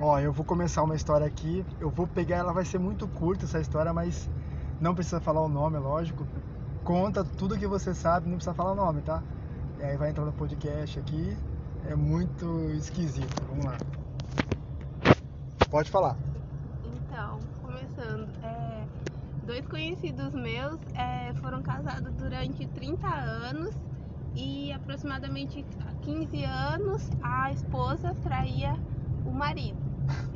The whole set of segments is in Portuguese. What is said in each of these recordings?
Ó, eu vou começar uma história aqui. Eu vou pegar, ela vai ser muito curta essa história, mas não precisa falar o nome, é lógico. Conta tudo que você sabe, não precisa falar o nome, tá? E aí vai entrar no podcast aqui. É muito esquisito. Vamos lá. Pode falar. Então, começando, é, dois conhecidos meus é, foram casados durante 30 anos e aproximadamente há 15 anos a esposa traía o marido.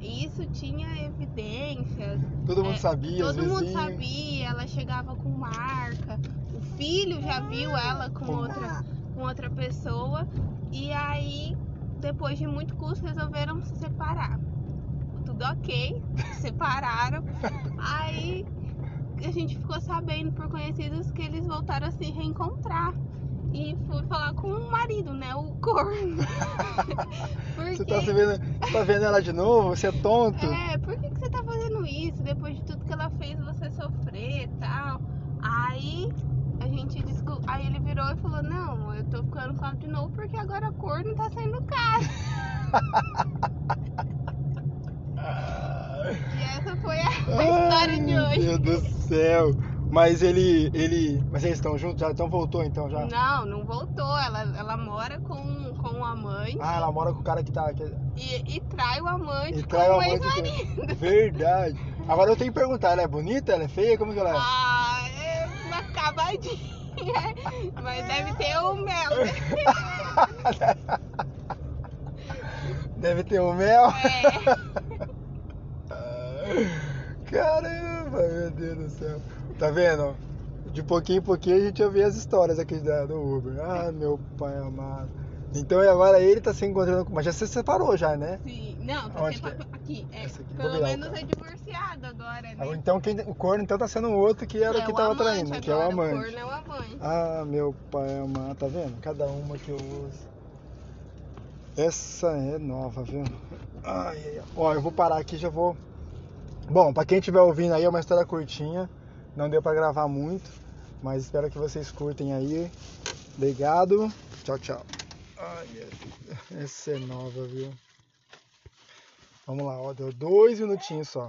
E Isso tinha evidências. Todo mundo é, sabia, Todo mundo vizinhos. sabia, ela chegava com marca. O filho já viu ela com Com outra, com outra pessoa. E aí, depois de muito custo, resolveram se separar. Tudo ok, separaram. Aí a gente ficou sabendo por conhecidos que eles voltaram a se reencontrar. E fui falar com o marido, né? O corno. Porque... Você tá, vendo, tá vendo ela de novo? Você é tonto? É, por que, que você tá fazendo isso? Depois de tudo que ela fez você sofrer e tal. Aí a gente discu... Aí ele virou e falou, não, eu tô ficando com ela de novo porque agora a corno tá saindo caro. E essa foi a, a história de hoje. Meu Deus do céu. Mas ele, ele. Mas eles estão juntos já? Então voltou então já? Não, não voltou. Ela, ela mora com, com o amante Ah, ela mora com o cara que tá. Que... e, e trai o amante E trai o amante. com- Verdade. Agora eu tenho que perguntar, ela é bonita? Ela é feia? Como que ela é? Ah, é uma acabadinha. Mas deve ter o mel. né? Deve ter o mel. É. Caramba, meu Deus do céu. Tá vendo? De pouquinho em pouquinho a gente ouve as histórias aqui da- do Uber. Ah, meu pai amado. Então e agora ele tá se encontrando com. Mas já se separou já, né? Sim, não, tá Onde que é? aqui. É, aqui, pelo virar o menos é divorciado agora, né? Então quem, o corno então tá sendo o outro que era o que É tava amante traindo, que é o agora, amante. O corno é o amante. Ah, meu pai amado, tá vendo? Cada uma que eu uso. Essa é nova, viu? Ai, ai, ai. Ó, eu vou parar aqui e já vou. Bom, pra quem estiver ouvindo aí, é uma história curtinha. Não deu pra gravar muito, mas espero que vocês curtem aí. Obrigado. Tchau, tchau. Ai, essa é nova, viu? Vamos lá, ó, deu dois minutinhos só.